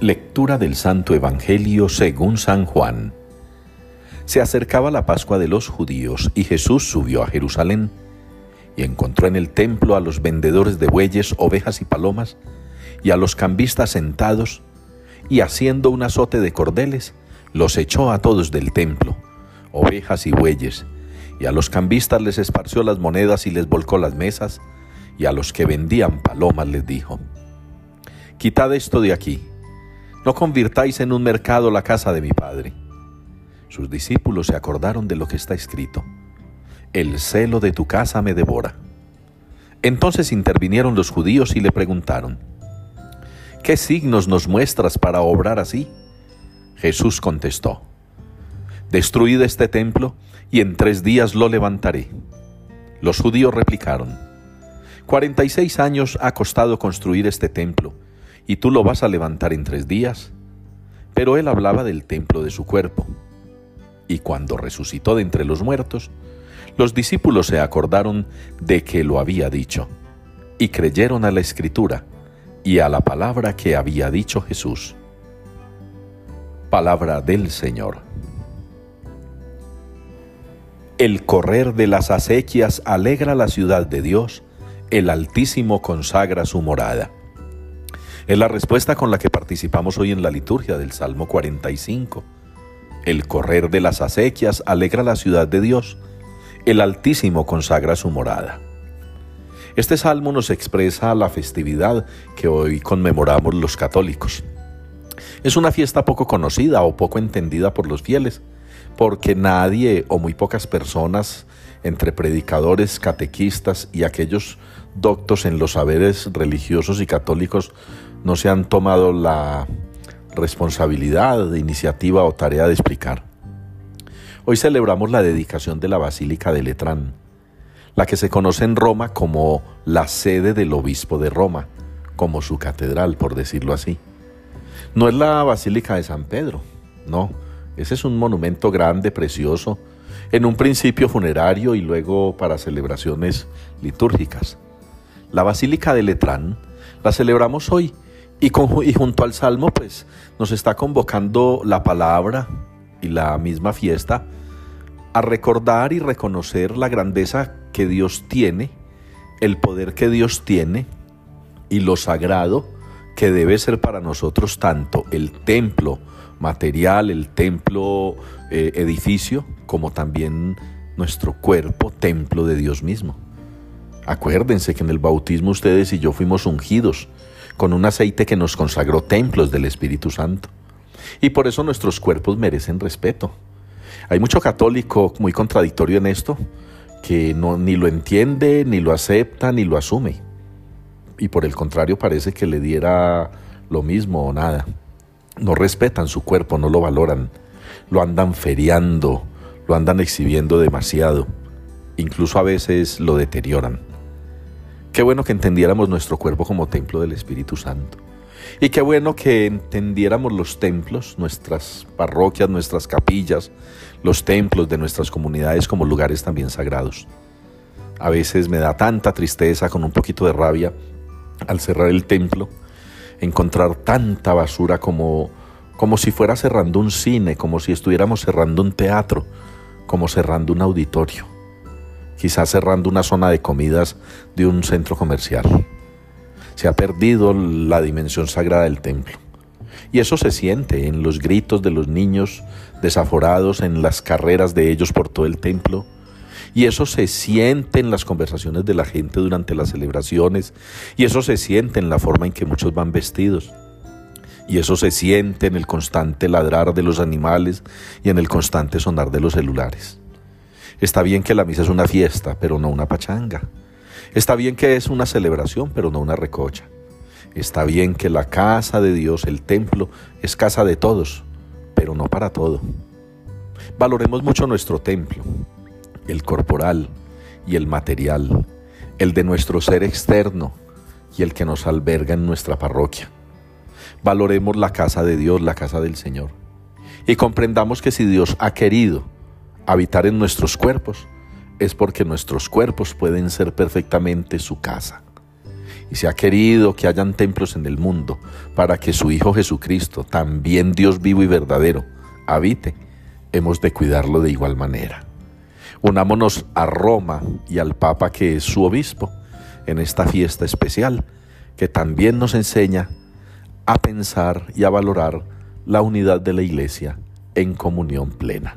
Lectura del Santo Evangelio según San Juan. Se acercaba la Pascua de los judíos y Jesús subió a Jerusalén y encontró en el templo a los vendedores de bueyes, ovejas y palomas y a los cambistas sentados y haciendo un azote de cordeles, los echó a todos del templo, ovejas y bueyes, y a los cambistas les esparció las monedas y les volcó las mesas, y a los que vendían palomas les dijo, Quitad esto de aquí no convirtáis en un mercado la casa de mi Padre. Sus discípulos se acordaron de lo que está escrito. El celo de tu casa me devora. Entonces intervinieron los judíos y le preguntaron, ¿qué signos nos muestras para obrar así? Jesús contestó, Destruid este templo y en tres días lo levantaré. Los judíos replicaron, Cuarenta y seis años ha costado construir este templo y tú lo vas a levantar en tres días. Pero él hablaba del templo de su cuerpo. Y cuando resucitó de entre los muertos, los discípulos se acordaron de que lo había dicho, y creyeron a la escritura y a la palabra que había dicho Jesús. Palabra del Señor. El correr de las acequias alegra la ciudad de Dios, el Altísimo consagra su morada. Es la respuesta con la que participamos hoy en la liturgia del Salmo 45. El correr de las acequias alegra la ciudad de Dios. El Altísimo consagra su morada. Este salmo nos expresa la festividad que hoy conmemoramos los católicos. Es una fiesta poco conocida o poco entendida por los fieles, porque nadie o muy pocas personas, entre predicadores, catequistas y aquellos doctos en los saberes religiosos y católicos, no se han tomado la responsabilidad, iniciativa o tarea de explicar. Hoy celebramos la dedicación de la Basílica de Letrán, la que se conoce en Roma como la sede del obispo de Roma, como su catedral, por decirlo así. No es la Basílica de San Pedro, no, ese es un monumento grande, precioso, en un principio funerario y luego para celebraciones litúrgicas. La Basílica de Letrán la celebramos hoy y, junto al Salmo, pues nos está convocando la palabra y la misma fiesta a recordar y reconocer la grandeza que Dios tiene, el poder que Dios tiene y lo sagrado que debe ser para nosotros tanto el templo material, el templo eh, edificio, como también nuestro cuerpo, templo de Dios mismo. Acuérdense que en el bautismo ustedes y yo fuimos ungidos con un aceite que nos consagró templos del Espíritu Santo. Y por eso nuestros cuerpos merecen respeto. Hay mucho católico muy contradictorio en esto, que no, ni lo entiende, ni lo acepta, ni lo asume. Y por el contrario parece que le diera lo mismo o nada. No respetan su cuerpo, no lo valoran, lo andan feriando, lo andan exhibiendo demasiado, incluso a veces lo deterioran. Qué bueno que entendiéramos nuestro cuerpo como templo del Espíritu Santo. Y qué bueno que entendiéramos los templos, nuestras parroquias, nuestras capillas, los templos de nuestras comunidades como lugares también sagrados. A veces me da tanta tristeza, con un poquito de rabia, al cerrar el templo, encontrar tanta basura como, como si fuera cerrando un cine, como si estuviéramos cerrando un teatro, como cerrando un auditorio quizás cerrando una zona de comidas de un centro comercial. Se ha perdido la dimensión sagrada del templo. Y eso se siente en los gritos de los niños desaforados, en las carreras de ellos por todo el templo. Y eso se siente en las conversaciones de la gente durante las celebraciones. Y eso se siente en la forma en que muchos van vestidos. Y eso se siente en el constante ladrar de los animales y en el constante sonar de los celulares. Está bien que la misa es una fiesta, pero no una pachanga. Está bien que es una celebración, pero no una recocha. Está bien que la casa de Dios, el templo, es casa de todos, pero no para todo. Valoremos mucho nuestro templo, el corporal y el material, el de nuestro ser externo y el que nos alberga en nuestra parroquia. Valoremos la casa de Dios, la casa del Señor. Y comprendamos que si Dios ha querido habitar en nuestros cuerpos, es porque nuestros cuerpos pueden ser perfectamente su casa. y se ha querido que hayan templos en el mundo para que su Hijo Jesucristo, también Dios vivo y verdadero, habite, hemos de cuidarlo de igual manera. Unámonos a Roma y al Papa que es su obispo en esta fiesta especial que también nos enseña a pensar y a valorar la unidad de la Iglesia en comunión plena.